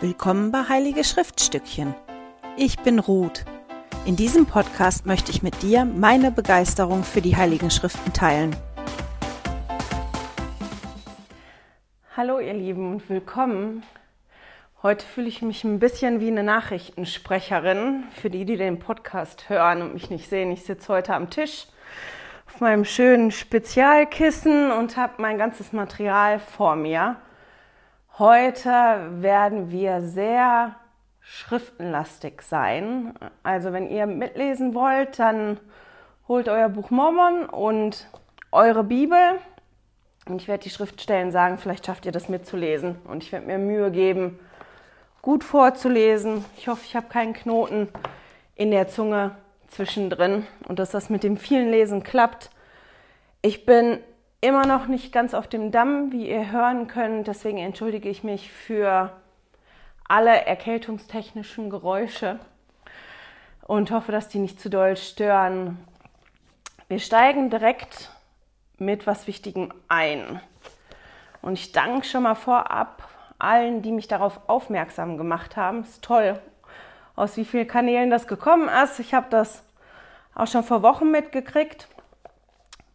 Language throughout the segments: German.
Willkommen bei Heilige Schriftstückchen. Ich bin Ruth. In diesem Podcast möchte ich mit dir meine Begeisterung für die Heiligen Schriften teilen. Hallo ihr Lieben und willkommen. Heute fühle ich mich ein bisschen wie eine Nachrichtensprecherin für die, die den Podcast hören und mich nicht sehen. Ich sitze heute am Tisch auf meinem schönen Spezialkissen und habe mein ganzes Material vor mir. Heute werden wir sehr schriftenlastig sein. Also wenn ihr mitlesen wollt, dann holt euer Buch Mormon und eure Bibel. Und ich werde die Schriftstellen sagen, vielleicht schafft ihr das mitzulesen. Und ich werde mir Mühe geben, gut vorzulesen. Ich hoffe, ich habe keinen Knoten in der Zunge zwischendrin und dass das mit dem vielen Lesen klappt. Ich bin immer noch nicht ganz auf dem Damm, wie ihr hören könnt. Deswegen entschuldige ich mich für alle erkältungstechnischen Geräusche und hoffe, dass die nicht zu doll stören. Wir steigen direkt mit was Wichtigem ein. Und ich danke schon mal vorab allen, die mich darauf aufmerksam gemacht haben. Ist toll, aus wie vielen Kanälen das gekommen ist. Ich habe das auch schon vor Wochen mitgekriegt.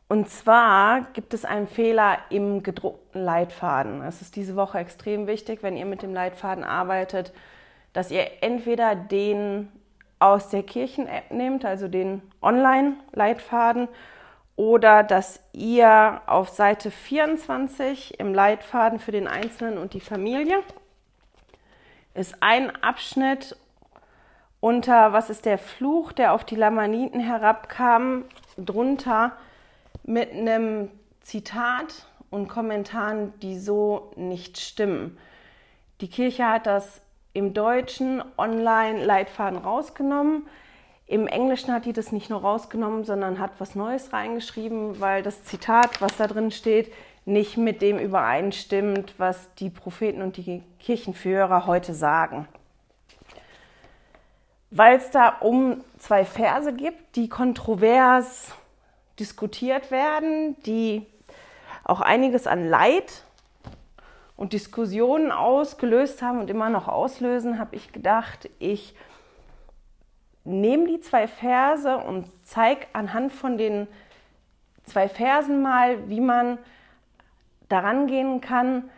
Und zwar gibt es einen Fehler im gedruckten Leitfaden. Es ist diese Woche extrem wichtig, wenn ihr mit dem Leitfaden arbeitet, dass ihr entweder den aus der Kirchen-App nehmt, also den Online-Leitfaden, oder dass ihr auf Seite 24 im Leitfaden für den Einzelnen und die Familie ist ein Abschnitt unter Was ist der Fluch, der auf die Lamaniten herabkam, drunter mit einem Zitat und Kommentaren, die so nicht stimmen. Die Kirche hat das im deutschen Online-Leitfaden rausgenommen. Im Englischen hat die das nicht nur rausgenommen, sondern hat was Neues reingeschrieben, weil das Zitat, was da drin steht, nicht mit dem übereinstimmt, was die Propheten und die Kirchenführer heute sagen. Weil es da um zwei Verse gibt, die kontrovers diskutiert werden, die auch einiges an Leid und Diskussionen ausgelöst haben und immer noch auslösen, habe ich gedacht, ich nehme die zwei Verse und zeige anhand von den zwei Versen mal, wie man daran gehen kann,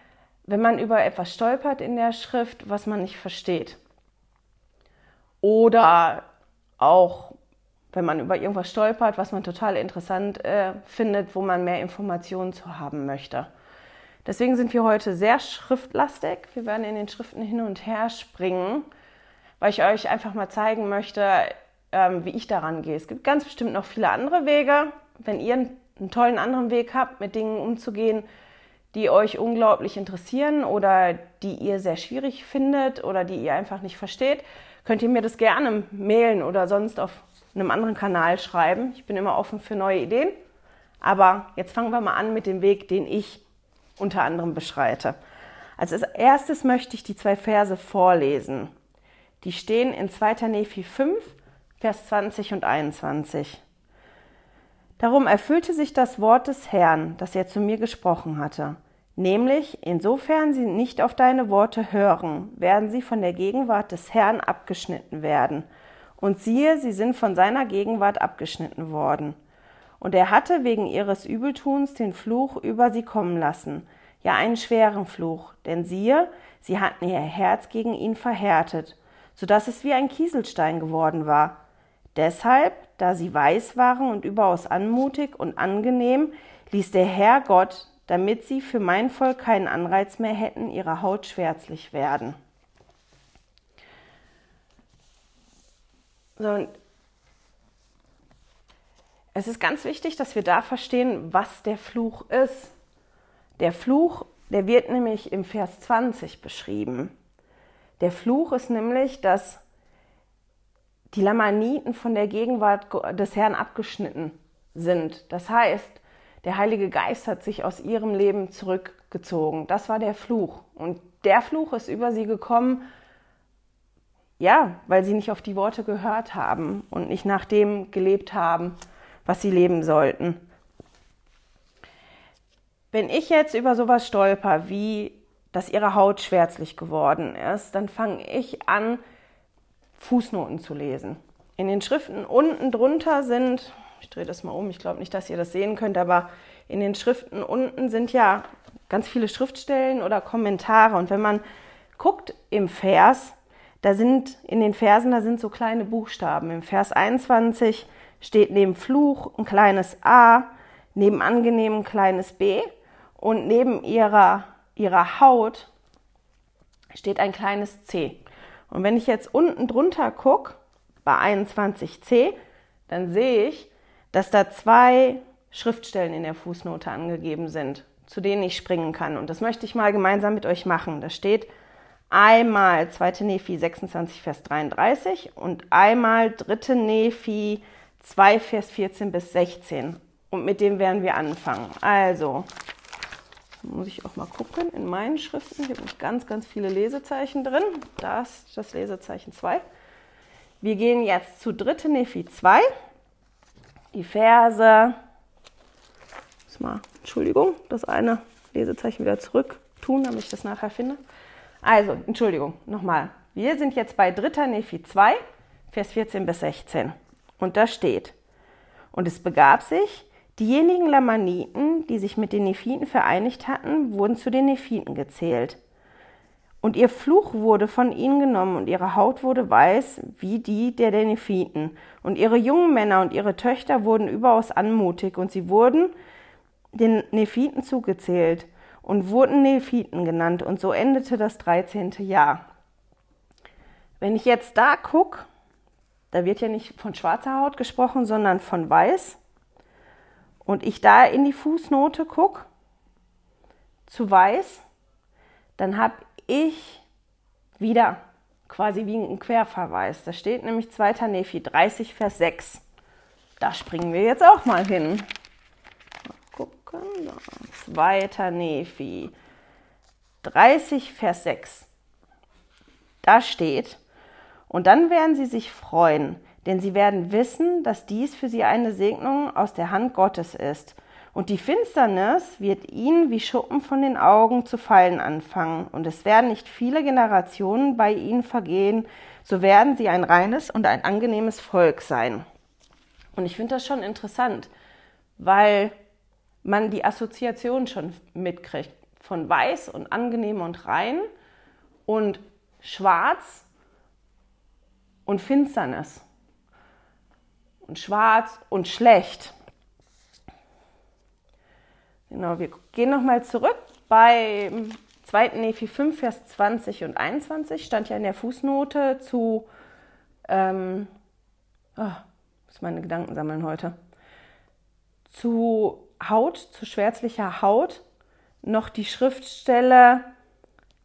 wenn man über etwas stolpert in der Schrift, was man nicht versteht. Oder auch wenn man über irgendwas stolpert, was man total interessant äh, findet, wo man mehr Informationen zu haben möchte. Deswegen sind wir heute sehr schriftlastig. Wir werden in den Schriften hin und her springen, weil ich euch einfach mal zeigen möchte, ähm, wie ich daran gehe. Es gibt ganz bestimmt noch viele andere Wege. Wenn ihr einen tollen anderen Weg habt, mit Dingen umzugehen, die euch unglaublich interessieren oder die ihr sehr schwierig findet oder die ihr einfach nicht versteht, könnt ihr mir das gerne mailen oder sonst auf einem anderen Kanal schreiben. Ich bin immer offen für neue Ideen. Aber jetzt fangen wir mal an mit dem Weg, den ich unter anderem beschreite. Als erstes möchte ich die zwei Verse vorlesen. Die stehen in 2. Nephi 5, Vers 20 und 21. Darum erfüllte sich das Wort des Herrn, das er zu mir gesprochen hatte. Nämlich, insofern sie nicht auf deine Worte hören, werden sie von der Gegenwart des Herrn abgeschnitten werden – und siehe, sie sind von seiner Gegenwart abgeschnitten worden. Und er hatte wegen ihres Übeltuns den Fluch über sie kommen lassen, ja einen schweren Fluch, denn siehe, sie hatten ihr Herz gegen ihn verhärtet, so dass es wie ein Kieselstein geworden war. Deshalb, da sie weiß waren und überaus anmutig und angenehm, ließ der Herr Gott, damit sie für mein Volk keinen Anreiz mehr hätten, ihre Haut schwärzlich werden. So, es ist ganz wichtig, dass wir da verstehen, was der Fluch ist. Der Fluch, der wird nämlich im Vers 20 beschrieben. Der Fluch ist nämlich, dass die Lamaniten von der Gegenwart des Herrn abgeschnitten sind. Das heißt, der Heilige Geist hat sich aus ihrem Leben zurückgezogen. Das war der Fluch. Und der Fluch ist über sie gekommen, ja, weil sie nicht auf die Worte gehört haben und nicht nach dem gelebt haben, was sie leben sollten. Wenn ich jetzt über sowas stolper, wie dass ihre Haut schwärzlich geworden ist, dann fange ich an, Fußnoten zu lesen. In den Schriften unten drunter sind, ich drehe das mal um, ich glaube nicht, dass ihr das sehen könnt, aber in den Schriften unten sind ja ganz viele Schriftstellen oder Kommentare. Und wenn man guckt im Vers, da sind in den Versen, da sind so kleine Buchstaben. Im Vers 21 steht neben Fluch ein kleines A, neben angenehm ein kleines B und neben ihrer, ihrer Haut steht ein kleines C. Und wenn ich jetzt unten drunter gucke, bei 21c, dann sehe ich, dass da zwei Schriftstellen in der Fußnote angegeben sind, zu denen ich springen kann. Und das möchte ich mal gemeinsam mit euch machen. Da steht einmal 2. Nephi 26, Vers 33 und einmal 3. Nephi 2, Vers 14 bis 16. Und mit dem werden wir anfangen. Also, muss ich auch mal gucken in meinen Schriften. Hier sind ganz, ganz viele Lesezeichen drin. Da ist das Lesezeichen 2. Wir gehen jetzt zu 3. Nephi 2. Die Verse, mal, Entschuldigung, das eine Lesezeichen wieder zurück tun, damit ich das nachher finde. Also, Entschuldigung, nochmal. Wir sind jetzt bei 3. Nephi 2, Vers 14 bis 16. Und da steht, und es begab sich, diejenigen Lamaniten, die sich mit den Nephiten vereinigt hatten, wurden zu den Nephiten gezählt. Und ihr Fluch wurde von ihnen genommen und ihre Haut wurde weiß wie die der Nephiten. Und ihre jungen Männer und ihre Töchter wurden überaus anmutig und sie wurden den Nephiten zugezählt und wurden Nephiten genannt. Und so endete das 13. Jahr. Wenn ich jetzt da gucke, da wird ja nicht von schwarzer Haut gesprochen, sondern von weiß. Und ich da in die Fußnote gucke, zu weiß, dann habe ich wieder quasi wie ein Querverweis. Da steht nämlich 2. Nephi 30, Vers 6. Da springen wir jetzt auch mal hin. Gucken. 2. Nephi 30, Vers 6. Da steht, und dann werden sie sich freuen, denn sie werden wissen, dass dies für sie eine Segnung aus der Hand Gottes ist und die Finsternis wird ihnen wie Schuppen von den Augen zu fallen anfangen, und es werden nicht viele Generationen bei ihnen vergehen, so werden sie ein reines und ein angenehmes Volk sein. Und ich finde das schon interessant, weil man die Assoziation schon mitkriegt von weiß und angenehm und rein und schwarz und Finsternis und schwarz und schlecht. Genau, wir gehen nochmal zurück. Bei 2. Nephi 5, Vers 20 und 21 stand ja in der Fußnote zu, ähm, oh, muss meine Gedanken sammeln heute, zu Haut, zu schwärzlicher Haut, noch die Schriftstelle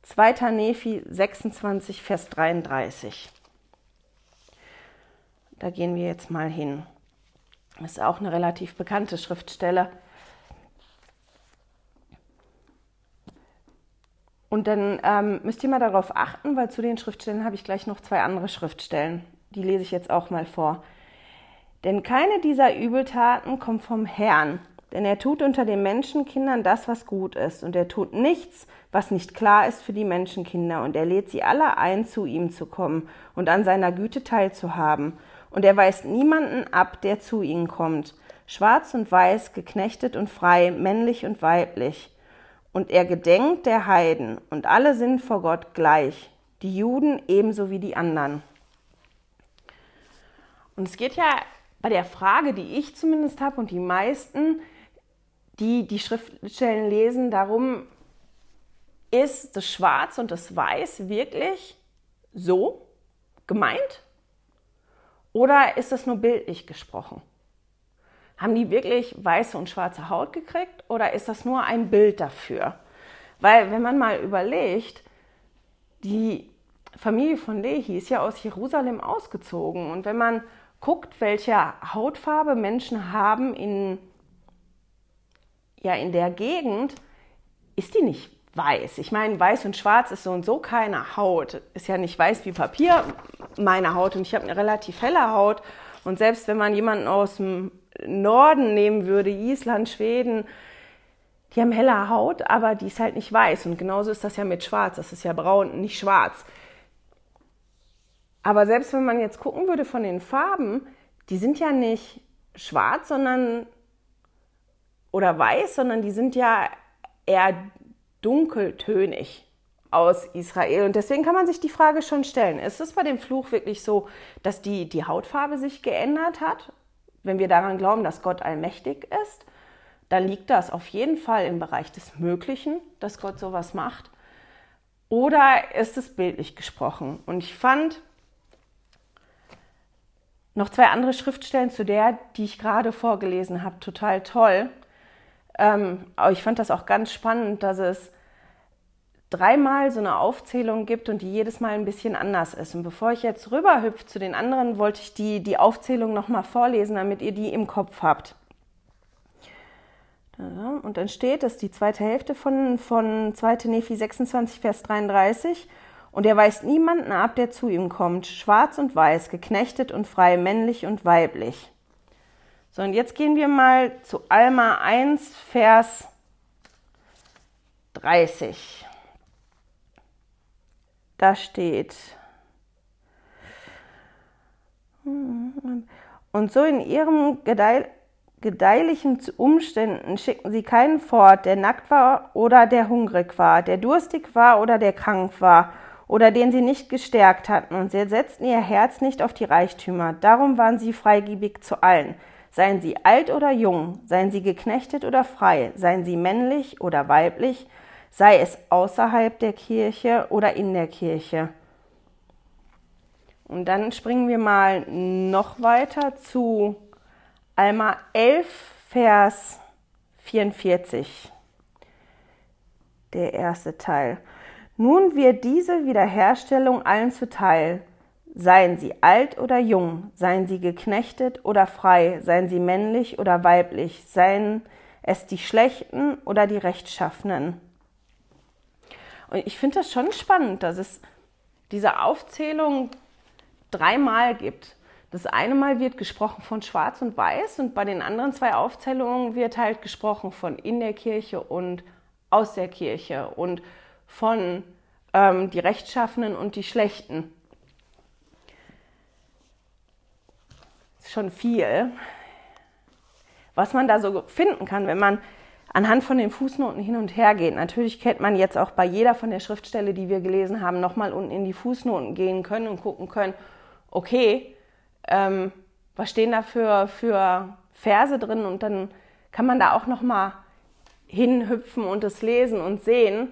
2. Nephi 26, Vers 33. Da gehen wir jetzt mal hin. Das ist auch eine relativ bekannte Schriftstelle. Und dann ähm, müsst ihr mal darauf achten, weil zu den Schriftstellen habe ich gleich noch zwei andere Schriftstellen. Die lese ich jetzt auch mal vor. Denn keine dieser Übeltaten kommt vom Herrn, denn er tut unter den Menschenkindern das, was gut ist, und er tut nichts, was nicht klar ist für die Menschenkinder, und er lädt sie alle ein, zu ihm zu kommen und an seiner Güte teilzuhaben. Und er weist niemanden ab, der zu ihnen kommt, schwarz und weiß, geknechtet und frei, männlich und weiblich. Und er gedenkt der Heiden. Und alle sind vor Gott gleich, die Juden ebenso wie die anderen. Und es geht ja bei der Frage, die ich zumindest habe und die meisten, die die Schriftstellen lesen, darum, ist das Schwarz und das Weiß wirklich so gemeint? Oder ist das nur bildlich gesprochen? Haben die wirklich weiße und schwarze Haut gekriegt oder ist das nur ein Bild dafür? Weil wenn man mal überlegt, die Familie von Lehi ist ja aus Jerusalem ausgezogen und wenn man guckt, welche Hautfarbe Menschen haben in, ja, in der Gegend, ist die nicht weiß. Ich meine, weiß und schwarz ist so und so keine Haut. Ist ja nicht weiß wie Papier, meine Haut. Und ich habe eine relativ helle Haut. Und selbst wenn man jemanden aus dem Norden nehmen würde, Island, Schweden, die haben helle Haut, aber die ist halt nicht weiß. Und genauso ist das ja mit Schwarz. Das ist ja braun, nicht schwarz. Aber selbst wenn man jetzt gucken würde von den Farben, die sind ja nicht schwarz, sondern oder weiß, sondern die sind ja eher dunkeltönig aus Israel. Und deswegen kann man sich die Frage schon stellen, ist es bei dem Fluch wirklich so, dass die, die Hautfarbe sich geändert hat? Wenn wir daran glauben, dass Gott allmächtig ist, dann liegt das auf jeden Fall im Bereich des Möglichen, dass Gott sowas macht. Oder ist es bildlich gesprochen? Und ich fand noch zwei andere Schriftstellen zu der, die ich gerade vorgelesen habe, total toll. Ähm, aber ich fand das auch ganz spannend, dass es dreimal so eine Aufzählung gibt und die jedes Mal ein bisschen anders ist. Und bevor ich jetzt rüberhüpfe zu den anderen, wollte ich die, die Aufzählung nochmal vorlesen, damit ihr die im Kopf habt. Und dann steht, das ist die zweite Hälfte von, von 2. Nephi 26, Vers 33. Und er weist niemanden ab, der zu ihm kommt, schwarz und weiß, geknechtet und frei, männlich und weiblich. So, und jetzt gehen wir mal zu Alma 1, Vers 30. Da steht, und so in Gedeih gedeihlichen Umständen schickten sie keinen fort, der nackt war oder der hungrig war, der durstig war oder der krank war oder den sie nicht gestärkt hatten, und sie setzten ihr Herz nicht auf die Reichtümer. Darum waren sie freigebig zu allen. Seien sie alt oder jung, seien sie geknechtet oder frei, seien sie männlich oder weiblich, sei es außerhalb der Kirche oder in der Kirche. Und dann springen wir mal noch weiter zu Alma 11, Vers 44. Der erste Teil. Nun wird diese Wiederherstellung allen zuteil, Seien sie alt oder jung, seien sie geknechtet oder frei, seien sie männlich oder weiblich, seien es die Schlechten oder die Rechtschaffenen. Und ich finde das schon spannend, dass es diese Aufzählung dreimal gibt. Das eine Mal wird gesprochen von Schwarz und Weiß und bei den anderen zwei Aufzählungen wird halt gesprochen von in der Kirche und aus der Kirche und von ähm, die Rechtschaffenen und die Schlechten. Schon viel, was man da so finden kann, wenn man anhand von den Fußnoten hin und her geht. Natürlich kennt man jetzt auch bei jeder von der Schriftstelle, die wir gelesen haben, nochmal unten in die Fußnoten gehen können und gucken können, okay, ähm, was stehen da für, für Verse drin und dann kann man da auch nochmal hinhüpfen und es lesen und sehen,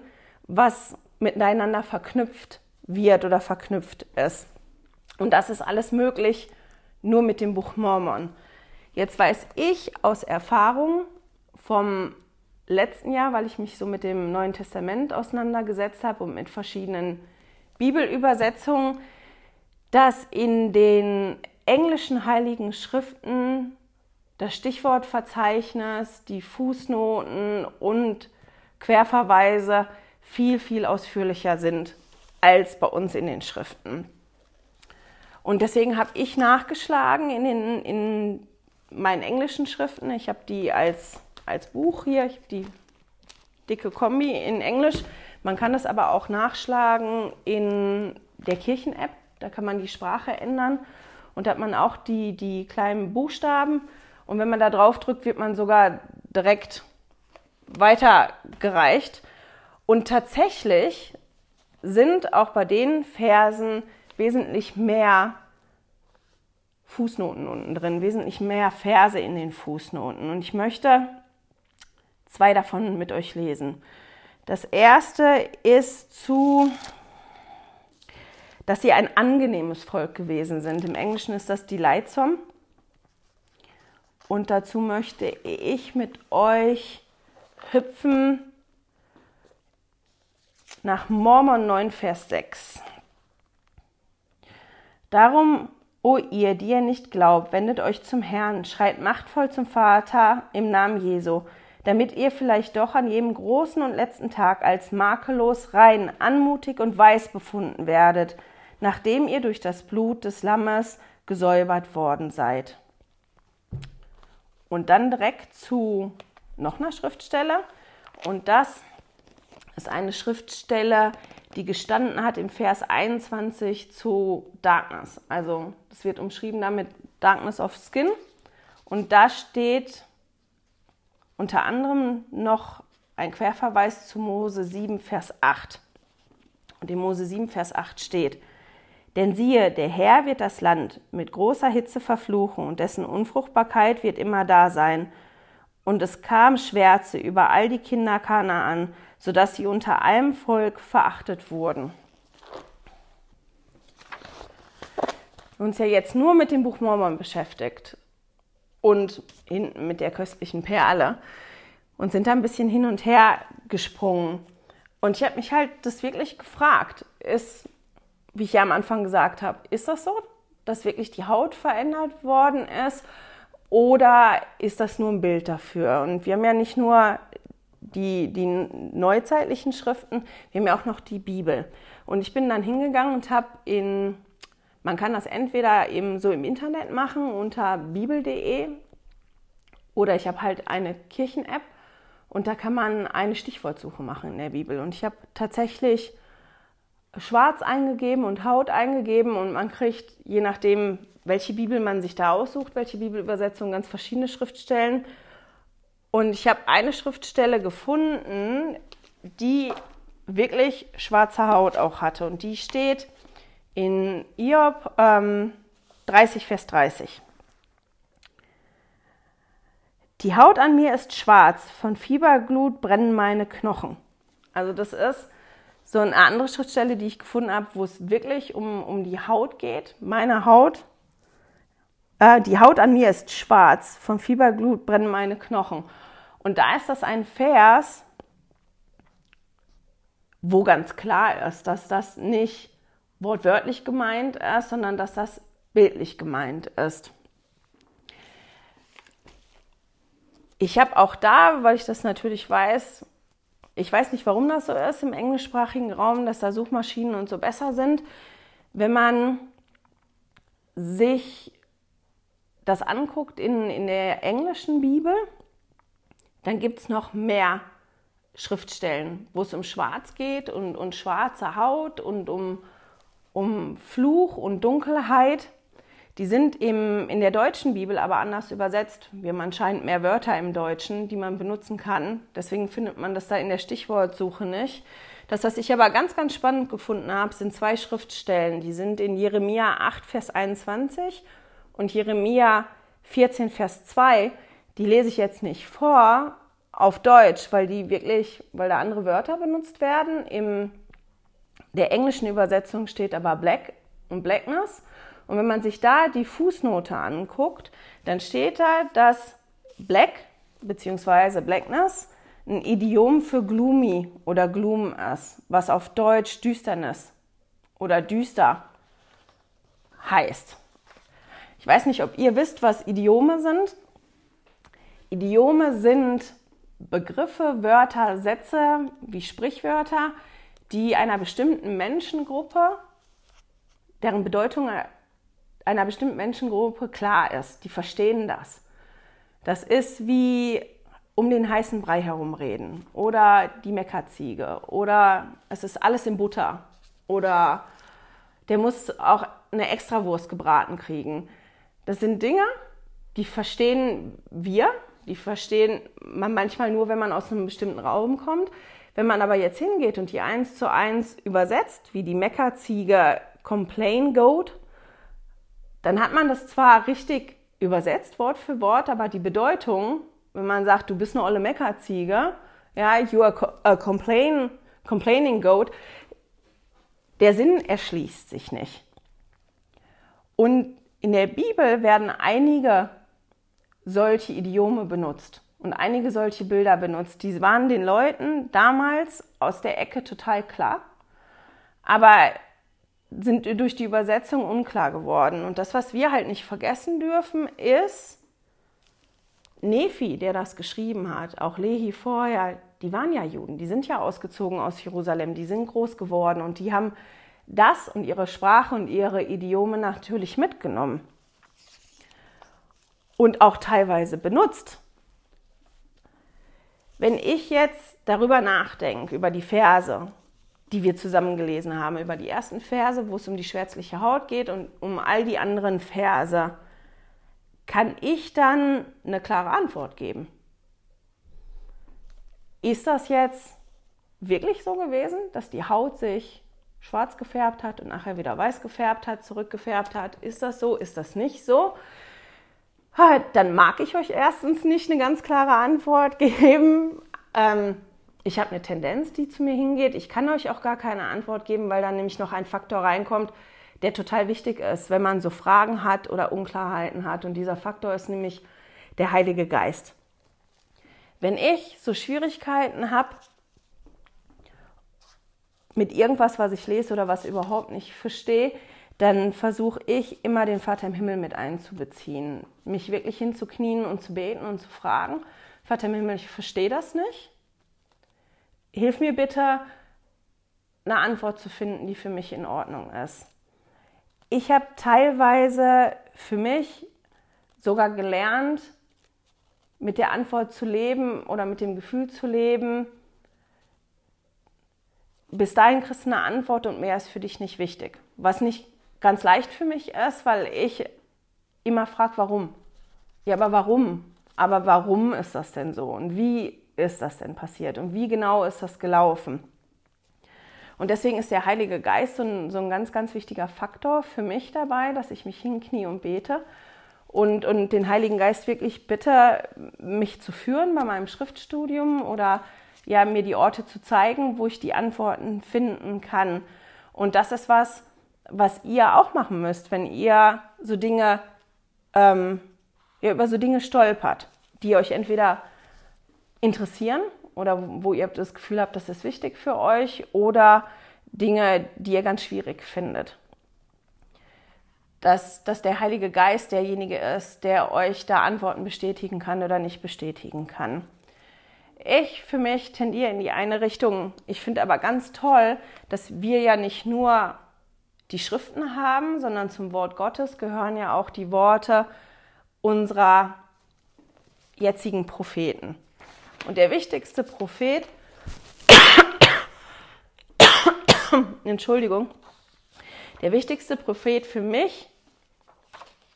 was miteinander verknüpft wird oder verknüpft ist. Und das ist alles möglich nur mit dem Buch Mormon. Jetzt weiß ich aus Erfahrung vom letzten Jahr, weil ich mich so mit dem Neuen Testament auseinandergesetzt habe und mit verschiedenen Bibelübersetzungen, dass in den englischen heiligen Schriften das Stichwortverzeichnis, die Fußnoten und Querverweise viel, viel ausführlicher sind als bei uns in den Schriften. Und deswegen habe ich nachgeschlagen in, den, in meinen englischen Schriften. Ich habe die als, als Buch hier, ich habe die dicke Kombi in Englisch. Man kann das aber auch nachschlagen in der Kirchen-App. Da kann man die Sprache ändern. Und da hat man auch die, die kleinen Buchstaben. Und wenn man da drauf drückt, wird man sogar direkt weitergereicht. Und tatsächlich sind auch bei den Versen wesentlich mehr Fußnoten unten drin, wesentlich mehr Verse in den Fußnoten. Und ich möchte zwei davon mit euch lesen. Das erste ist zu, dass sie ein angenehmes Volk gewesen sind. Im Englischen ist das Leitzom. Und dazu möchte ich mit euch hüpfen nach Mormon 9, Vers 6. Darum, o ihr, die ihr nicht glaubt, wendet euch zum Herrn, schreit machtvoll zum Vater im Namen Jesu, damit ihr vielleicht doch an jedem großen und letzten Tag als makellos, rein, anmutig und weiß befunden werdet, nachdem ihr durch das Blut des Lammes gesäubert worden seid. Und dann direkt zu noch einer Schriftstelle. Und das ist eine Schriftstelle, die gestanden hat im Vers 21 zu Darkness. Also das wird umschrieben damit Darkness of Skin. Und da steht unter anderem noch ein Querverweis zu Mose 7, Vers 8. Und in Mose 7, Vers 8 steht, denn siehe, der Herr wird das Land mit großer Hitze verfluchen und dessen Unfruchtbarkeit wird immer da sein. Und es kam Schwärze über all die Kinder Kanaan, sodass sie unter allem Volk verachtet wurden. Wir uns ja jetzt nur mit dem Buch Mormon beschäftigt und hinten mit der köstlichen Perle und sind da ein bisschen hin und her gesprungen. Und ich habe mich halt das wirklich gefragt, ist, wie ich ja am Anfang gesagt habe, ist das so, dass wirklich die Haut verändert worden ist oder ist das nur ein Bild dafür? Und wir haben ja nicht nur die, die neuzeitlichen Schriften, wir haben ja auch noch die Bibel. Und ich bin dann hingegangen und habe in, man kann das entweder eben so im Internet machen unter bibel.de oder ich habe halt eine Kirchen-App und da kann man eine Stichwortsuche machen in der Bibel. Und ich habe tatsächlich schwarz eingegeben und Haut eingegeben und man kriegt, je nachdem, welche Bibel man sich da aussucht, welche Bibelübersetzung, ganz verschiedene Schriftstellen. Und ich habe eine Schriftstelle gefunden, die wirklich schwarze Haut auch hatte. Und die steht in Iob ähm, 30, Vers 30. Die Haut an mir ist schwarz, von Fieberglut brennen meine Knochen. Also das ist so eine andere Schriftstelle, die ich gefunden habe, wo es wirklich um, um die Haut geht. Meine Haut, äh, die Haut an mir ist schwarz, von Fieberglut brennen meine Knochen. Und da ist das ein Vers, wo ganz klar ist, dass das nicht wortwörtlich gemeint ist, sondern dass das bildlich gemeint ist. Ich habe auch da, weil ich das natürlich weiß, ich weiß nicht, warum das so ist im englischsprachigen Raum, dass da Suchmaschinen und so besser sind. Wenn man sich das anguckt in, in der englischen Bibel, dann gibt es noch mehr Schriftstellen, wo es um Schwarz geht und, und schwarze Haut und um, um Fluch und Dunkelheit. Die sind im, in der deutschen Bibel aber anders übersetzt. Wir haben anscheinend mehr Wörter im Deutschen, die man benutzen kann. Deswegen findet man das da in der Stichwortsuche nicht. Das, was ich aber ganz, ganz spannend gefunden habe, sind zwei Schriftstellen. Die sind in Jeremia 8, Vers 21 und Jeremia 14, Vers 2 die lese ich jetzt nicht vor auf Deutsch, weil die wirklich, weil da andere Wörter benutzt werden. In der englischen Übersetzung steht aber Black und Blackness. Und wenn man sich da die Fußnote anguckt, dann steht da, dass Black bzw. Blackness ein Idiom für gloomy oder gloom ist, was auf Deutsch Düsternis oder düster heißt. Ich weiß nicht, ob ihr wisst, was Idiome sind. Idiome sind Begriffe, Wörter, Sätze wie Sprichwörter, die einer bestimmten Menschengruppe, deren Bedeutung einer bestimmten Menschengruppe klar ist. Die verstehen das. Das ist wie um den heißen Brei herumreden oder die Meckerziege oder es ist alles in Butter oder der muss auch eine Extrawurst gebraten kriegen. Das sind Dinge, die verstehen wir die verstehen man manchmal nur, wenn man aus einem bestimmten Raum kommt. Wenn man aber jetzt hingeht und die eins zu eins übersetzt, wie die Meckerziege Complain Goat, dann hat man das zwar richtig übersetzt, Wort für Wort, aber die Bedeutung, wenn man sagt, du bist eine olle Meckerziege, ja, you are a complain, complaining goat, der Sinn erschließt sich nicht. Und in der Bibel werden einige solche Idiome benutzt und einige solche Bilder benutzt. Die waren den Leuten damals aus der Ecke total klar, aber sind durch die Übersetzung unklar geworden. Und das, was wir halt nicht vergessen dürfen, ist, Nephi, der das geschrieben hat, auch Lehi vorher, die waren ja Juden, die sind ja ausgezogen aus Jerusalem, die sind groß geworden und die haben das und ihre Sprache und ihre Idiome natürlich mitgenommen und auch teilweise benutzt. Wenn ich jetzt darüber nachdenke, über die Verse, die wir zusammen gelesen haben, über die ersten Verse, wo es um die schwärzliche Haut geht und um all die anderen Verse, kann ich dann eine klare Antwort geben. Ist das jetzt wirklich so gewesen, dass die Haut sich schwarz gefärbt hat und nachher wieder weiß gefärbt hat, zurückgefärbt hat? Ist das so? Ist das nicht so? Dann mag ich euch erstens nicht eine ganz klare Antwort geben. Ähm, ich habe eine Tendenz, die zu mir hingeht. Ich kann euch auch gar keine Antwort geben, weil dann nämlich noch ein Faktor reinkommt, der total wichtig ist, wenn man so Fragen hat oder Unklarheiten hat. Und dieser Faktor ist nämlich der Heilige Geist. Wenn ich so Schwierigkeiten habe mit irgendwas, was ich lese oder was überhaupt nicht verstehe, dann versuche ich immer den Vater im Himmel mit einzubeziehen, mich wirklich hinzuknien und zu beten und zu fragen, Vater im Himmel, ich verstehe das nicht hilf mir bitte, eine Antwort zu finden, die für mich in Ordnung ist. Ich habe teilweise für mich sogar gelernt, mit der Antwort zu leben oder mit dem Gefühl zu leben, bis dahin kriegst du eine Antwort und mehr ist für dich nicht wichtig. Was nicht ganz leicht für mich ist, weil ich immer frage, warum. Ja, aber warum? Aber warum ist das denn so? Und wie ist das denn passiert und wie genau ist das gelaufen? Und deswegen ist der Heilige Geist so ein, so ein ganz, ganz wichtiger Faktor für mich dabei, dass ich mich hinknie und bete und, und den Heiligen Geist wirklich bitte, mich zu führen bei meinem Schriftstudium oder ja, mir die Orte zu zeigen, wo ich die Antworten finden kann. Und das ist was, was ihr auch machen müsst, wenn ihr so Dinge, ähm, ihr über so Dinge stolpert, die euch entweder interessieren oder wo ihr das Gefühl habt, das ist wichtig für euch oder Dinge, die ihr ganz schwierig findet. Dass, dass der Heilige Geist derjenige ist, der euch da Antworten bestätigen kann oder nicht bestätigen kann. Ich für mich tendiere in die eine Richtung. Ich finde aber ganz toll, dass wir ja nicht nur die Schriften haben, sondern zum Wort Gottes gehören ja auch die Worte unserer jetzigen Propheten. Und der wichtigste Prophet, Entschuldigung, der wichtigste Prophet für mich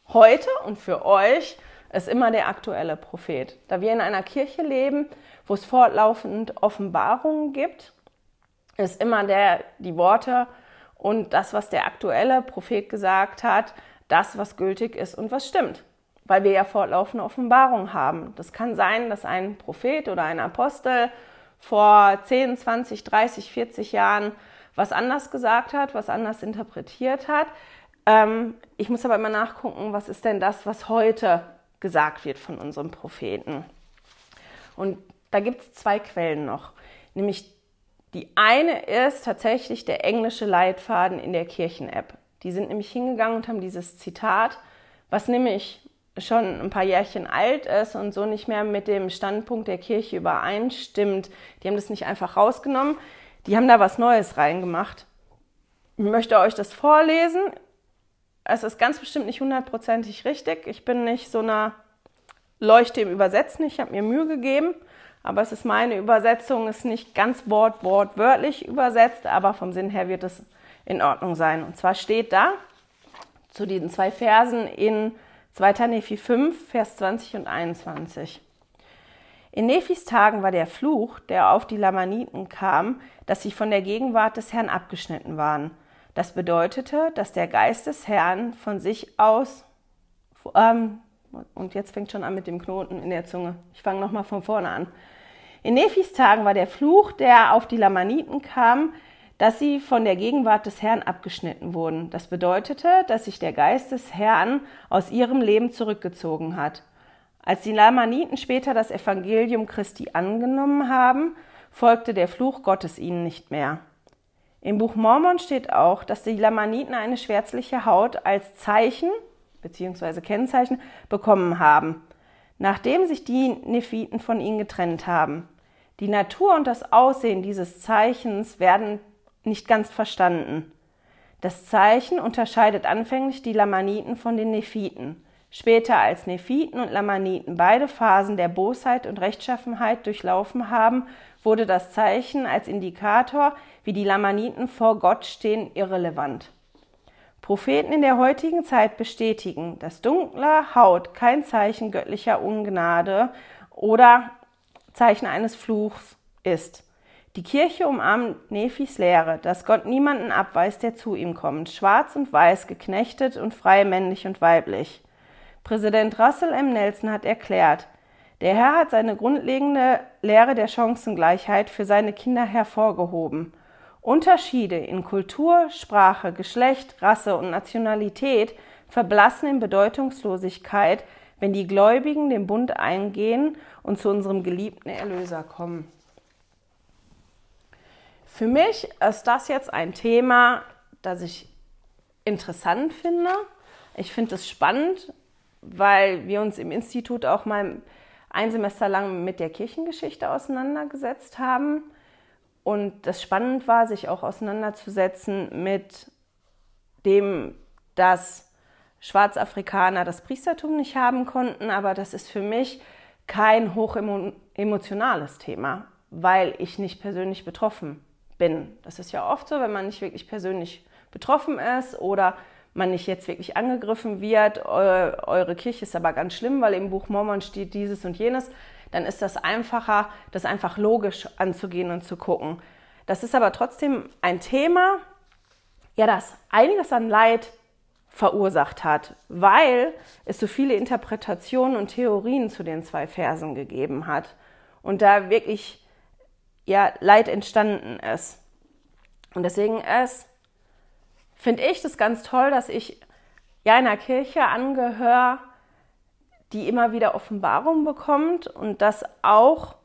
heute und für euch ist immer der aktuelle Prophet. Da wir in einer Kirche leben, wo es fortlaufend Offenbarungen gibt, ist immer der, die Worte und das, was der aktuelle Prophet gesagt hat, das, was gültig ist und was stimmt weil wir ja fortlaufende Offenbarung haben. Das kann sein, dass ein Prophet oder ein Apostel vor 10, 20, 30, 40 Jahren was anders gesagt hat, was anders interpretiert hat. Ähm, ich muss aber immer nachgucken, was ist denn das, was heute gesagt wird von unserem Propheten. Und da gibt es zwei Quellen noch. Nämlich die eine ist tatsächlich der englische Leitfaden in der Kirchen-App. Die sind nämlich hingegangen und haben dieses Zitat, was nämlich schon ein paar Jährchen alt ist und so nicht mehr mit dem Standpunkt der Kirche übereinstimmt. Die haben das nicht einfach rausgenommen, die haben da was Neues reingemacht. Ich möchte euch das vorlesen. Es ist ganz bestimmt nicht hundertprozentig richtig. Ich bin nicht so eine Leuchte im Übersetzen. Ich habe mir Mühe gegeben, aber es ist meine Übersetzung, ist nicht ganz wort, wort, wörtlich übersetzt, aber vom Sinn her wird es in Ordnung sein. Und zwar steht da zu diesen zwei Versen in 2. Nephi 5, Vers 20 und 21. In Nephis Tagen war der Fluch, der auf die Lamaniten kam, dass sie von der Gegenwart des Herrn abgeschnitten waren. Das bedeutete, dass der Geist des Herrn von sich aus, ähm, und jetzt fängt schon an mit dem Knoten in der Zunge. Ich fange nochmal von vorne an. In Nephis Tagen war der Fluch, der auf die Lamaniten kam, dass sie von der Gegenwart des Herrn abgeschnitten wurden. Das bedeutete, dass sich der Geist des Herrn aus ihrem Leben zurückgezogen hat. Als die Lamaniten später das Evangelium Christi angenommen haben, folgte der Fluch Gottes ihnen nicht mehr. Im Buch Mormon steht auch, dass die Lamaniten eine schwärzliche Haut als Zeichen bzw. Kennzeichen bekommen haben, nachdem sich die Nephiten von ihnen getrennt haben. Die Natur und das Aussehen dieses Zeichens werden nicht ganz verstanden. Das Zeichen unterscheidet anfänglich die Lamaniten von den Nephiten. später als Nephiten und Lamaniten beide Phasen der Bosheit und Rechtschaffenheit durchlaufen haben, wurde das Zeichen als Indikator, wie die Lamaniten vor Gott stehen, irrelevant. Propheten in der heutigen Zeit bestätigen, dass dunkle Haut kein Zeichen göttlicher Ungnade oder Zeichen eines Fluchs ist. Die Kirche umarmt Nephis Lehre, dass Gott niemanden abweist, der zu ihm kommt, schwarz und weiß, geknechtet und frei, männlich und weiblich. Präsident Russell M. Nelson hat erklärt, der Herr hat seine grundlegende Lehre der Chancengleichheit für seine Kinder hervorgehoben. Unterschiede in Kultur, Sprache, Geschlecht, Rasse und Nationalität verblassen in Bedeutungslosigkeit, wenn die Gläubigen den Bund eingehen und zu unserem geliebten Erlöser kommen. Für mich ist das jetzt ein Thema, das ich interessant finde. Ich finde es spannend, weil wir uns im Institut auch mal ein Semester lang mit der Kirchengeschichte auseinandergesetzt haben. Und das spannend war, sich auch auseinanderzusetzen mit dem, dass Schwarzafrikaner das Priestertum nicht haben konnten. Aber das ist für mich kein hochemotionales Thema, weil ich nicht persönlich betroffen bin. Das ist ja oft so, wenn man nicht wirklich persönlich betroffen ist oder man nicht jetzt wirklich angegriffen wird, eure Kirche ist aber ganz schlimm, weil im Buch Mormon steht dieses und jenes, dann ist das einfacher, das einfach logisch anzugehen und zu gucken. Das ist aber trotzdem ein Thema, ja, das einiges an Leid verursacht hat, weil es so viele Interpretationen und Theorien zu den zwei Versen gegeben hat und da wirklich ja Leid entstanden ist. Und deswegen ist finde ich das ganz toll, dass ich ja einer Kirche angehöre, die immer wieder Offenbarung bekommt und dass auch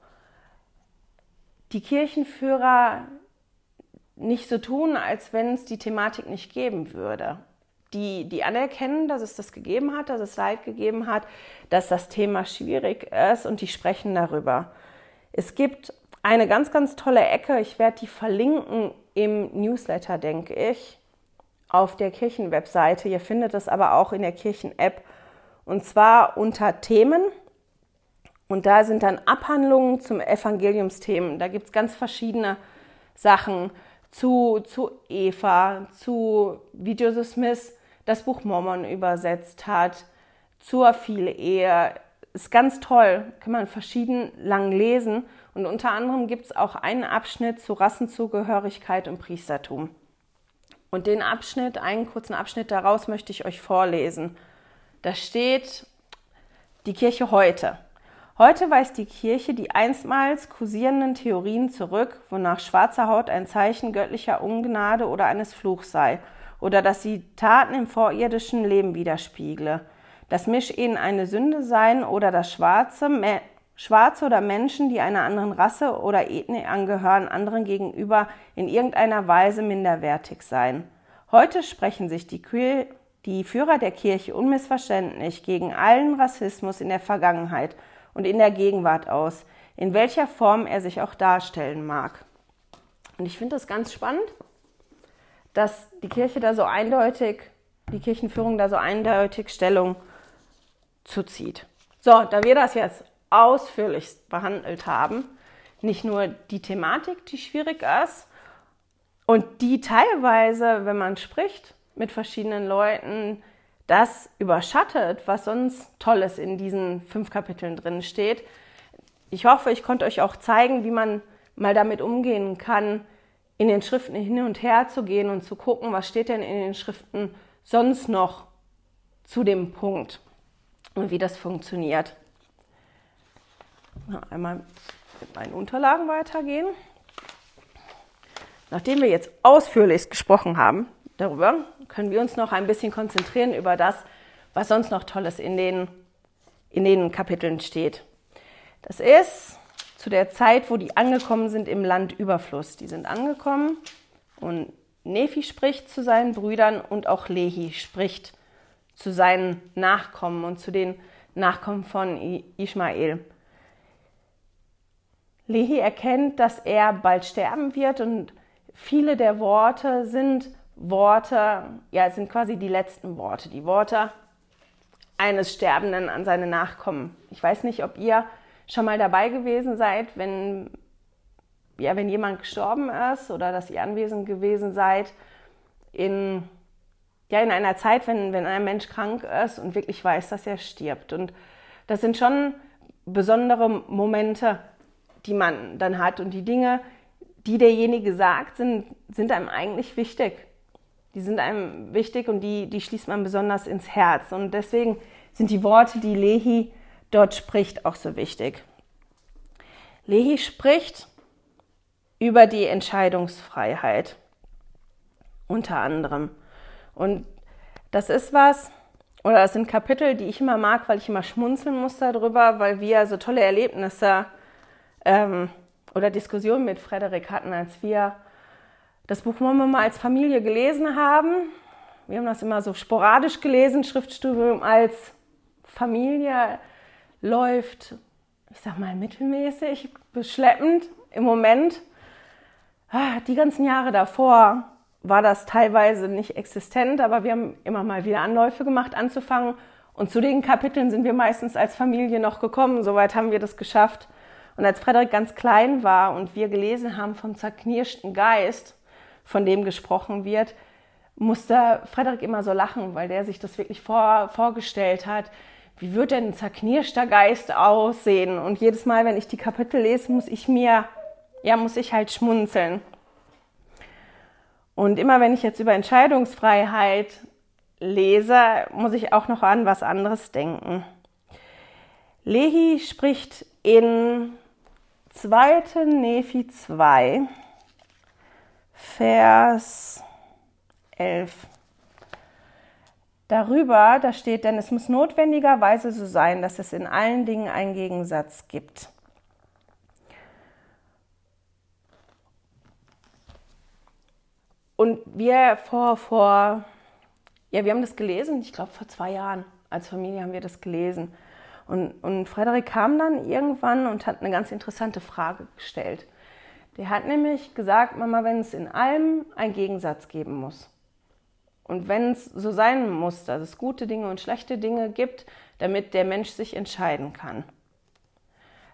die Kirchenführer nicht so tun, als wenn es die Thematik nicht geben würde. Die, die anerkennen, dass es das gegeben hat, dass es Leid gegeben hat, dass das Thema schwierig ist und die sprechen darüber. Es gibt eine ganz, ganz tolle Ecke, ich werde die verlinken im Newsletter, denke ich auf der Kirchenwebseite. Ihr findet es aber auch in der Kirchen-App und zwar unter Themen. Und da sind dann Abhandlungen zum Evangeliumsthemen. Da gibt es ganz verschiedene Sachen zu, zu Eva, zu wie Joseph Smith das Buch Mormon übersetzt hat, zur viele Ehe. Ist ganz toll, kann man verschieden lang lesen. Und unter anderem gibt es auch einen Abschnitt zu Rassenzugehörigkeit und Priestertum. Und den Abschnitt, einen kurzen Abschnitt daraus möchte ich euch vorlesen. Da steht die Kirche heute. Heute weist die Kirche die einstmals kursierenden Theorien zurück, wonach schwarze Haut ein Zeichen göttlicher Ungnade oder eines Fluchs sei, oder dass sie Taten im vorirdischen Leben widerspiegle, dass Mischehen eine Sünde seien oder dass Schwarze, Schwarze oder Menschen, die einer anderen Rasse oder Ethnie angehören, anderen gegenüber in irgendeiner Weise minderwertig seien. Heute sprechen sich die, die Führer der Kirche unmissverständlich gegen allen Rassismus in der Vergangenheit und in der Gegenwart aus, in welcher Form er sich auch darstellen mag. Und ich finde es ganz spannend, dass die Kirche da so eindeutig, die Kirchenführung da so eindeutig Stellung zuzieht. So, da wir das jetzt ausführlichst behandelt haben. Nicht nur die Thematik, die schwierig ist und die teilweise, wenn man spricht mit verschiedenen Leuten, das überschattet, was sonst Tolles in diesen fünf Kapiteln drin steht. Ich hoffe, ich konnte euch auch zeigen, wie man mal damit umgehen kann, in den Schriften hin und her zu gehen und zu gucken, was steht denn in den Schriften sonst noch zu dem Punkt und wie das funktioniert einmal mit meinen Unterlagen weitergehen. Nachdem wir jetzt ausführlich gesprochen haben darüber, können wir uns noch ein bisschen konzentrieren über das, was sonst noch Tolles in den, in den Kapiteln steht. Das ist zu der Zeit, wo die angekommen sind im Land Überfluss. Die sind angekommen und Nephi spricht zu seinen Brüdern und auch Lehi spricht zu seinen Nachkommen und zu den Nachkommen von Ismael. Lehi erkennt, dass er bald sterben wird und viele der Worte sind Worte, ja, sind quasi die letzten Worte, die Worte eines Sterbenden an seine Nachkommen. Ich weiß nicht, ob ihr schon mal dabei gewesen seid, wenn, ja, wenn jemand gestorben ist oder dass ihr anwesend gewesen seid in, ja, in einer Zeit, wenn, wenn ein Mensch krank ist und wirklich weiß, dass er stirbt. Und das sind schon besondere Momente, die man dann hat. Und die Dinge, die derjenige sagt, sind, sind einem eigentlich wichtig. Die sind einem wichtig und die, die schließt man besonders ins Herz. Und deswegen sind die Worte, die Lehi dort spricht, auch so wichtig. Lehi spricht über die Entscheidungsfreiheit unter anderem. Und das ist was, oder das sind Kapitel, die ich immer mag, weil ich immer schmunzeln muss darüber, weil wir so tolle Erlebnisse ähm, oder Diskussionen mit Frederik hatten, als wir das Buch Mormon als Familie gelesen haben. Wir haben das immer so sporadisch gelesen, Schriftstudium als Familie läuft, ich sag mal, mittelmäßig, beschleppend im Moment. Ah, die ganzen Jahre davor war das teilweise nicht existent, aber wir haben immer mal wieder Anläufe gemacht, anzufangen. Und zu den Kapiteln sind wir meistens als Familie noch gekommen. Soweit haben wir das geschafft. Und als Frederik ganz klein war und wir gelesen haben vom zerknirschten Geist, von dem gesprochen wird, musste Frederik immer so lachen, weil der sich das wirklich vor, vorgestellt hat. Wie wird denn ein zerknirschter Geist aussehen? Und jedes Mal, wenn ich die Kapitel lese, muss ich mir, ja, muss ich halt schmunzeln. Und immer wenn ich jetzt über Entscheidungsfreiheit lese, muss ich auch noch an was anderes denken. Lehi spricht in 2. Nephi 2, Vers 11. Darüber, da steht, denn es muss notwendigerweise so sein, dass es in allen Dingen einen Gegensatz gibt. Und wir vor, vor, ja, wir haben das gelesen, ich glaube vor zwei Jahren als Familie haben wir das gelesen. Und, und Frederik kam dann irgendwann und hat eine ganz interessante Frage gestellt. Der hat nämlich gesagt, Mama, wenn es in allem einen Gegensatz geben muss und wenn es so sein muss, dass es gute Dinge und schlechte Dinge gibt, damit der Mensch sich entscheiden kann,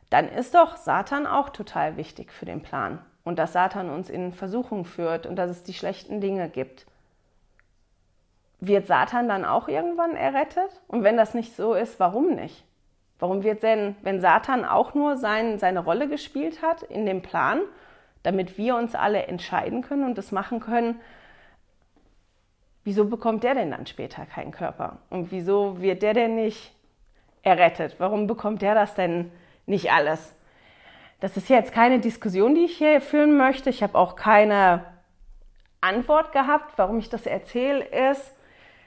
dann ist doch Satan auch total wichtig für den Plan und dass Satan uns in Versuchung führt und dass es die schlechten Dinge gibt. Wird Satan dann auch irgendwann errettet? Und wenn das nicht so ist, warum nicht? Warum wird denn, wenn Satan auch nur sein, seine Rolle gespielt hat in dem Plan, damit wir uns alle entscheiden können und das machen können, wieso bekommt der denn dann später keinen Körper? Und wieso wird der denn nicht errettet? Warum bekommt der das denn nicht alles? Das ist jetzt keine Diskussion, die ich hier führen möchte. Ich habe auch keine Antwort gehabt. Warum ich das erzähle, ist,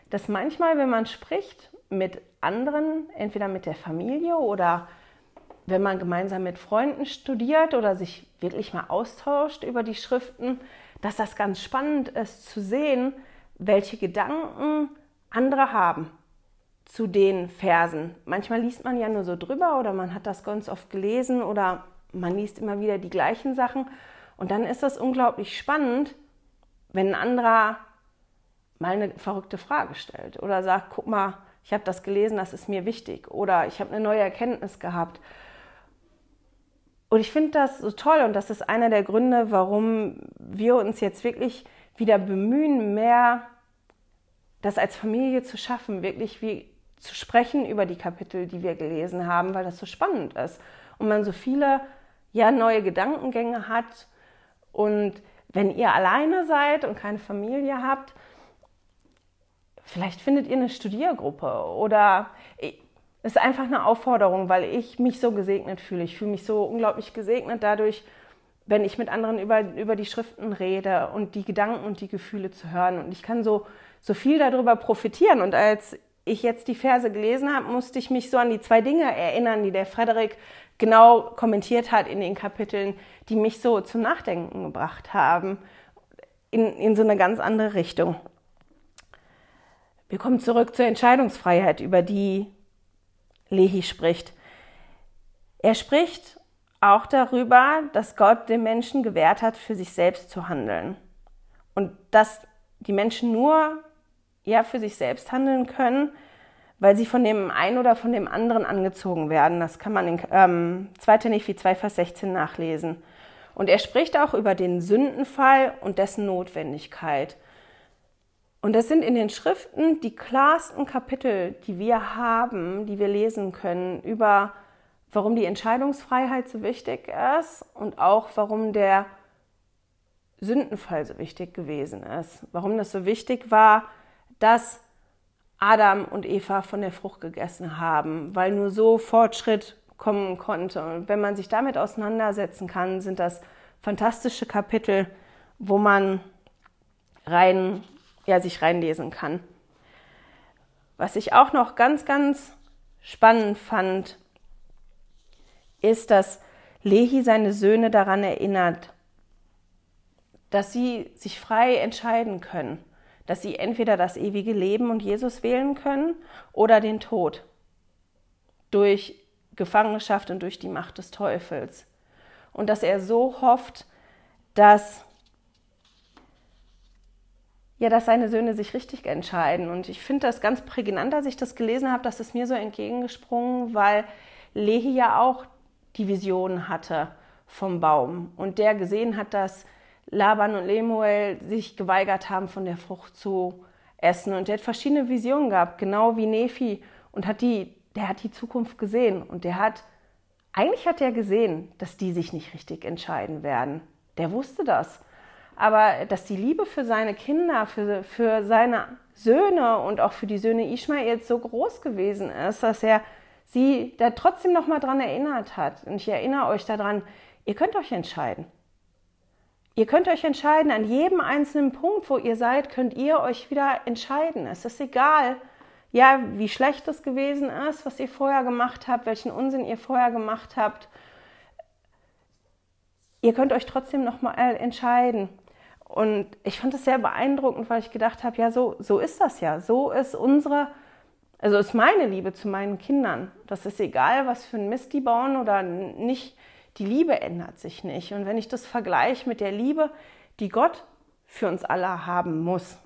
dass manchmal, wenn man spricht mit anderen, entweder mit der Familie oder wenn man gemeinsam mit Freunden studiert oder sich wirklich mal austauscht über die Schriften, dass das ganz spannend ist zu sehen, welche Gedanken andere haben zu den Versen. Manchmal liest man ja nur so drüber oder man hat das ganz oft gelesen oder man liest immer wieder die gleichen Sachen. Und dann ist das unglaublich spannend, wenn ein anderer mal eine verrückte Frage stellt oder sagt, guck mal, ich habe das gelesen, das ist mir wichtig oder ich habe eine neue Erkenntnis gehabt. Und ich finde das so toll und das ist einer der Gründe, warum wir uns jetzt wirklich wieder bemühen, mehr das als Familie zu schaffen, wirklich wie zu sprechen über die Kapitel, die wir gelesen haben, weil das so spannend ist. Und man so viele ja neue Gedankengänge hat. Und wenn ihr alleine seid und keine Familie habt, vielleicht findet ihr eine Studiergruppe oder ist einfach eine Aufforderung, weil ich mich so gesegnet fühle. Ich fühle mich so unglaublich gesegnet dadurch, wenn ich mit anderen über, über die Schriften rede und die Gedanken und die Gefühle zu hören. Und ich kann so, so viel darüber profitieren. Und als ich jetzt die Verse gelesen habe, musste ich mich so an die zwei Dinge erinnern, die der Frederik genau kommentiert hat in den Kapiteln, die mich so zum Nachdenken gebracht haben, in, in so eine ganz andere Richtung. Wir kommen zurück zur Entscheidungsfreiheit, über die Lehi spricht. Er spricht auch darüber, dass Gott dem Menschen gewährt hat, für sich selbst zu handeln. Und dass die Menschen nur ja, für sich selbst handeln können, weil sie von dem einen oder von dem anderen angezogen werden. Das kann man in ähm, 2. Nephi 2, Vers 16 nachlesen. Und er spricht auch über den Sündenfall und dessen Notwendigkeit. Und das sind in den Schriften die klarsten Kapitel, die wir haben, die wir lesen können, über warum die Entscheidungsfreiheit so wichtig ist und auch warum der Sündenfall so wichtig gewesen ist. Warum das so wichtig war, dass Adam und Eva von der Frucht gegessen haben, weil nur so Fortschritt kommen konnte. Und wenn man sich damit auseinandersetzen kann, sind das fantastische Kapitel, wo man rein, ja, sich reinlesen kann. Was ich auch noch ganz, ganz spannend fand, ist, dass Lehi seine Söhne daran erinnert, dass sie sich frei entscheiden können, dass sie entweder das ewige Leben und Jesus wählen können oder den Tod durch Gefangenschaft und durch die Macht des Teufels. Und dass er so hofft, dass ja, dass seine Söhne sich richtig entscheiden. Und ich finde das ganz prägnant, als ich das gelesen habe, dass es mir so entgegengesprungen, weil Lehi ja auch die Vision hatte vom Baum und der gesehen hat, dass Laban und Lemuel sich geweigert haben, von der Frucht zu essen. Und der hat verschiedene Visionen gehabt, genau wie Nephi, und hat die, der hat die Zukunft gesehen. Und der hat, eigentlich hat er gesehen, dass die sich nicht richtig entscheiden werden. Der wusste das. Aber dass die Liebe für seine Kinder, für, für seine Söhne und auch für die Söhne Ishmaels so groß gewesen ist, dass er sie da trotzdem noch mal dran erinnert hat. Und ich erinnere euch daran, ihr könnt euch entscheiden. Ihr könnt euch entscheiden, an jedem einzelnen Punkt, wo ihr seid, könnt ihr euch wieder entscheiden. Es ist egal, ja, wie schlecht es gewesen ist, was ihr vorher gemacht habt, welchen Unsinn ihr vorher gemacht habt. Ihr könnt euch trotzdem nochmal entscheiden. Und ich fand das sehr beeindruckend, weil ich gedacht habe, ja, so, so ist das ja. So ist unsere, also ist meine Liebe zu meinen Kindern. Das ist egal, was für ein Mist die bauen oder nicht die Liebe ändert sich nicht. Und wenn ich das vergleiche mit der Liebe, die Gott für uns alle haben muss,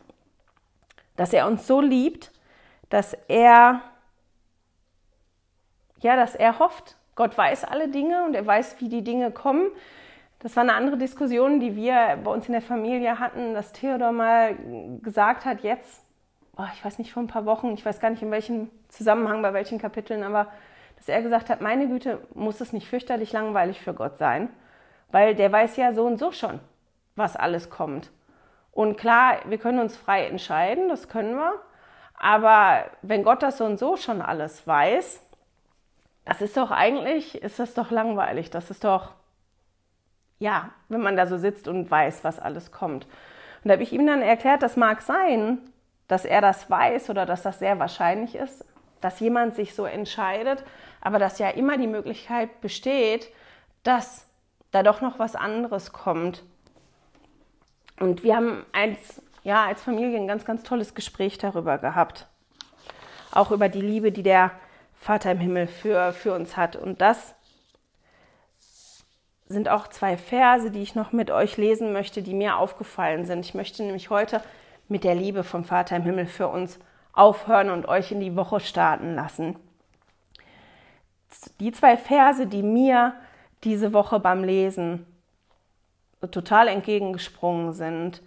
dass er uns so liebt, dass er, ja, dass er hofft. Gott weiß alle Dinge und er weiß, wie die Dinge kommen. Das war eine andere Diskussion, die wir bei uns in der Familie hatten, dass Theodor mal gesagt hat, jetzt, oh, ich weiß nicht, vor ein paar Wochen, ich weiß gar nicht in welchem Zusammenhang, bei welchen Kapiteln, aber dass er gesagt hat, meine Güte, muss es nicht fürchterlich langweilig für Gott sein, weil der weiß ja so und so schon, was alles kommt. Und klar, wir können uns frei entscheiden, das können wir, aber wenn Gott das so und so schon alles weiß, das ist doch eigentlich, ist das doch langweilig, das ist doch, ja, wenn man da so sitzt und weiß, was alles kommt. Und da habe ich ihm dann erklärt, das mag sein, dass er das weiß oder dass das sehr wahrscheinlich ist, dass jemand sich so entscheidet, aber dass ja immer die Möglichkeit besteht, dass da doch noch was anderes kommt. Und wir haben als, ja, als Familie ein ganz, ganz tolles Gespräch darüber gehabt. Auch über die Liebe, die der Vater im Himmel für, für uns hat. Und das sind auch zwei Verse, die ich noch mit euch lesen möchte, die mir aufgefallen sind. Ich möchte nämlich heute mit der Liebe vom Vater im Himmel für uns aufhören und euch in die Woche starten lassen. Die zwei Verse, die mir diese Woche beim Lesen total entgegengesprungen sind,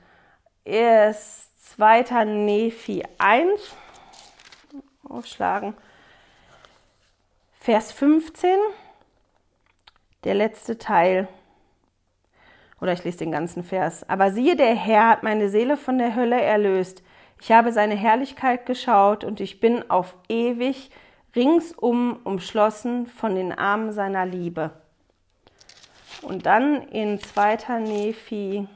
ist 2. Nephi 1, aufschlagen, Vers 15, der letzte Teil. Oder ich lese den ganzen Vers. Aber siehe, der Herr hat meine Seele von der Hölle erlöst. Ich habe seine Herrlichkeit geschaut und ich bin auf ewig ringsum umschlossen von den Armen seiner Liebe. Und dann in 2. Nephi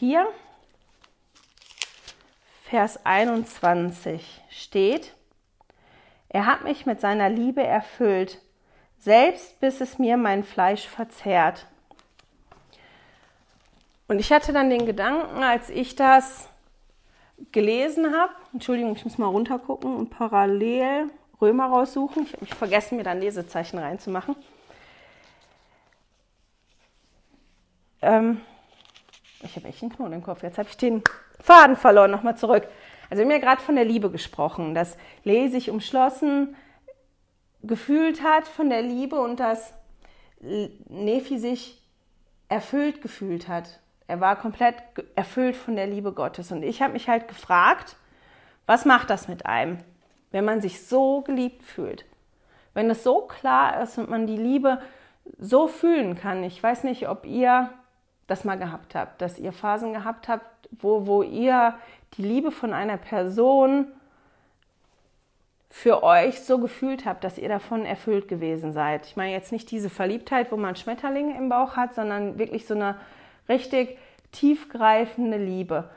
4, Vers 21 steht, er hat mich mit seiner Liebe erfüllt, selbst bis es mir mein Fleisch verzehrt. Und ich hatte dann den Gedanken, als ich das gelesen habe, Entschuldigung, ich muss mal runtergucken und parallel Römer raussuchen. Ich habe mich vergessen, mir dann Lesezeichen reinzumachen. Ähm, ich habe echt einen Knoten im Kopf. Jetzt habe ich den Faden verloren. Nochmal zurück. Also wir haben ja gerade von der Liebe gesprochen, dass Lee sich umschlossen gefühlt hat von der Liebe und dass Nephi sich erfüllt gefühlt hat. Er war komplett erfüllt von der Liebe Gottes. Und ich habe mich halt gefragt, was macht das mit einem, wenn man sich so geliebt fühlt? Wenn es so klar ist und man die Liebe so fühlen kann. Ich weiß nicht, ob ihr das mal gehabt habt, dass ihr Phasen gehabt habt, wo, wo ihr die Liebe von einer Person für euch so gefühlt habt, dass ihr davon erfüllt gewesen seid. Ich meine jetzt nicht diese Verliebtheit, wo man Schmetterlinge im Bauch hat, sondern wirklich so eine richtig tiefgreifende Liebe.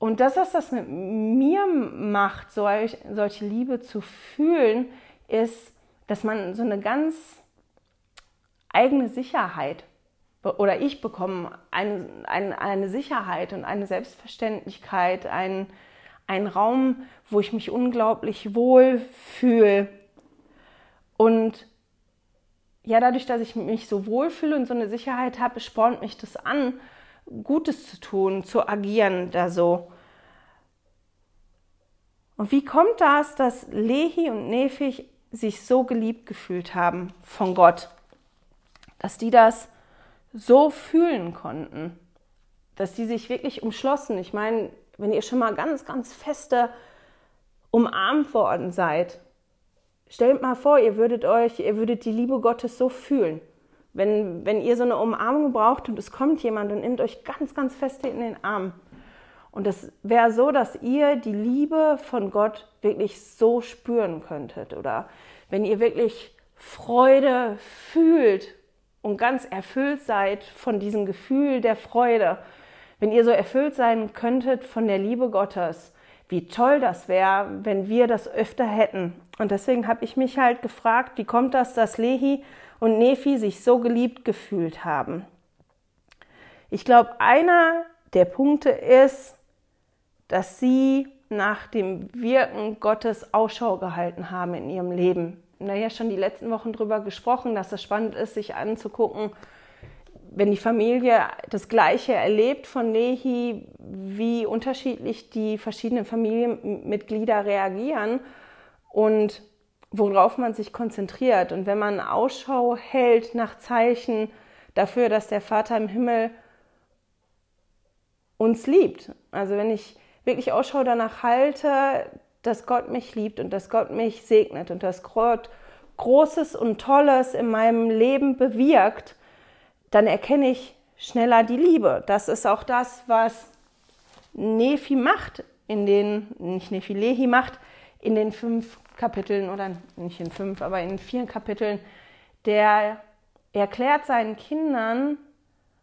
Und das, was das mit mir macht, solch, solche Liebe zu fühlen, ist, dass man so eine ganz eigene Sicherheit oder ich bekomme eine, eine, eine Sicherheit und eine Selbstverständlichkeit, einen, einen Raum, wo ich mich unglaublich wohl fühle. Und ja, dadurch, dass ich mich so wohlfühle und so eine Sicherheit habe, spornt mich das an, Gutes zu tun, zu agieren da so. Und wie kommt das, dass Lehi und Nephich sich so geliebt gefühlt haben von Gott? Dass die das so fühlen konnten, dass die sich wirklich umschlossen. Ich meine, wenn ihr schon mal ganz, ganz feste umarmt worden seid, stellt mal vor, ihr würdet euch, ihr würdet die Liebe Gottes so fühlen. Wenn, wenn ihr so eine Umarmung braucht und es kommt jemand und nimmt euch ganz, ganz fest in den Arm. Und das wäre so, dass ihr die Liebe von Gott wirklich so spüren könntet. Oder wenn ihr wirklich Freude fühlt und ganz erfüllt seid von diesem Gefühl der Freude, wenn ihr so erfüllt sein könntet von der Liebe Gottes, wie toll das wäre, wenn wir das öfter hätten. Und deswegen habe ich mich halt gefragt, wie kommt das, dass Lehi und Nephi sich so geliebt gefühlt haben? Ich glaube, einer der Punkte ist, dass sie nach dem Wirken Gottes Ausschau gehalten haben in ihrem Leben naja, schon die letzten Wochen drüber gesprochen, dass es spannend ist, sich anzugucken, wenn die Familie das Gleiche erlebt von Nehi, wie unterschiedlich die verschiedenen Familienmitglieder reagieren und worauf man sich konzentriert. Und wenn man Ausschau hält nach Zeichen dafür, dass der Vater im Himmel uns liebt. Also wenn ich wirklich Ausschau danach halte, dass Gott mich liebt und dass Gott mich segnet und dass Gott Großes und Tolles in meinem Leben bewirkt, dann erkenne ich schneller die Liebe. Das ist auch das, was Nephi macht in den, nicht Nephi, Lehi macht in den fünf Kapiteln oder nicht in fünf, aber in vier Kapiteln. Der erklärt seinen Kindern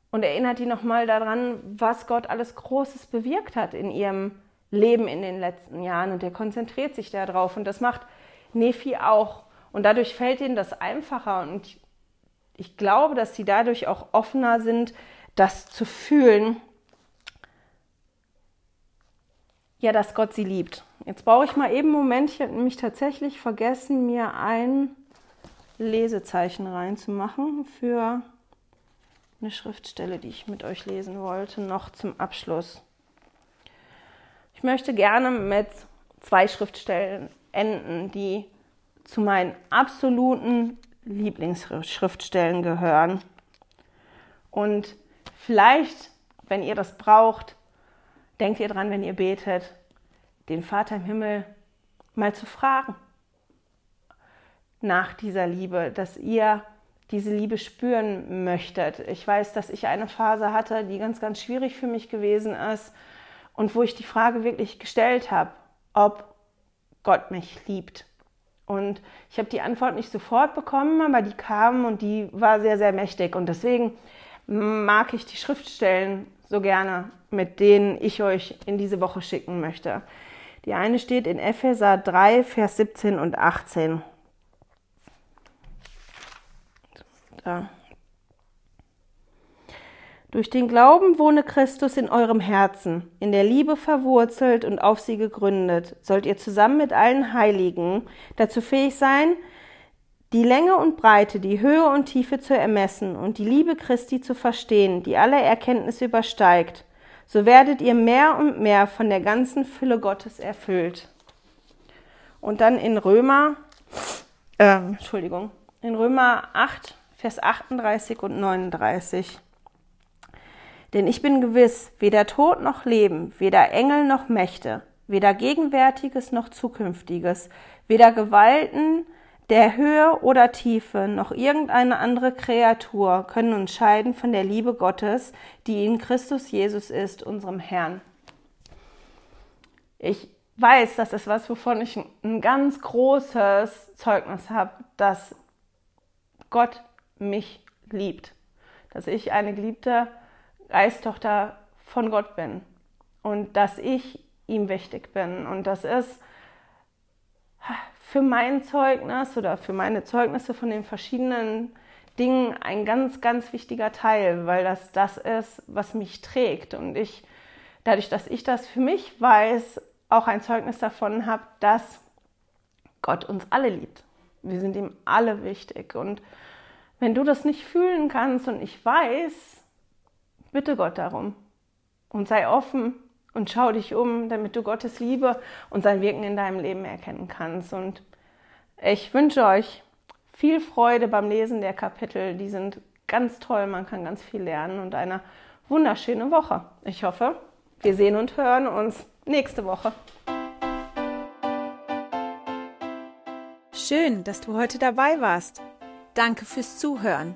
und erinnert die nochmal daran, was Gott alles Großes bewirkt hat in ihrem Leben in den letzten Jahren und der konzentriert sich darauf und das macht Nephi auch und dadurch fällt ihnen das einfacher und ich glaube, dass sie dadurch auch offener sind, das zu fühlen, ja, dass Gott sie liebt. Jetzt brauche ich mal eben einen Moment, ich habe nämlich tatsächlich vergessen, mir ein Lesezeichen reinzumachen für eine Schriftstelle, die ich mit euch lesen wollte, noch zum Abschluss. Ich möchte gerne mit zwei Schriftstellen enden, die zu meinen absoluten Lieblingsschriftstellen gehören. Und vielleicht, wenn ihr das braucht, denkt ihr dran, wenn ihr betet, den Vater im Himmel mal zu fragen nach dieser Liebe, dass ihr diese Liebe spüren möchtet. Ich weiß, dass ich eine Phase hatte, die ganz, ganz schwierig für mich gewesen ist und wo ich die Frage wirklich gestellt habe, ob Gott mich liebt. Und ich habe die Antwort nicht sofort bekommen, aber die kam und die war sehr, sehr mächtig. Und deswegen mag ich die Schriftstellen so gerne, mit denen ich euch in diese Woche schicken möchte. Die eine steht in Epheser 3, Vers 17 und 18. Da. Durch den Glauben wohne Christus in eurem Herzen, in der Liebe verwurzelt und auf sie gegründet, sollt ihr zusammen mit allen Heiligen dazu fähig sein, die Länge und Breite, die Höhe und Tiefe zu ermessen und die Liebe Christi zu verstehen, die alle Erkenntnis übersteigt, so werdet ihr mehr und mehr von der ganzen Fülle Gottes erfüllt. Und dann in Römer, äh, Entschuldigung, in Römer 8, Vers 38 und 39. Denn ich bin gewiss, weder Tod noch Leben, weder Engel noch Mächte, weder Gegenwärtiges noch Zukünftiges, weder Gewalten der Höhe oder Tiefe noch irgendeine andere Kreatur können uns scheiden von der Liebe Gottes, die in Christus Jesus ist, unserem Herrn. Ich weiß, das ist was, wovon ich ein ganz großes Zeugnis habe, dass Gott mich liebt, dass ich eine geliebte Geisttochter von Gott bin und dass ich ihm wichtig bin. Und das ist für mein Zeugnis oder für meine Zeugnisse von den verschiedenen Dingen ein ganz, ganz wichtiger Teil, weil das das ist, was mich trägt. Und ich, dadurch, dass ich das für mich weiß, auch ein Zeugnis davon habe, dass Gott uns alle liebt. Wir sind ihm alle wichtig. Und wenn du das nicht fühlen kannst und ich weiß, bitte Gott darum und sei offen und schau dich um, damit du Gottes Liebe und sein Wirken in deinem Leben erkennen kannst. Und ich wünsche euch viel Freude beim Lesen der Kapitel. Die sind ganz toll, man kann ganz viel lernen und eine wunderschöne Woche. Ich hoffe, wir sehen und hören uns nächste Woche. Schön, dass du heute dabei warst. Danke fürs Zuhören.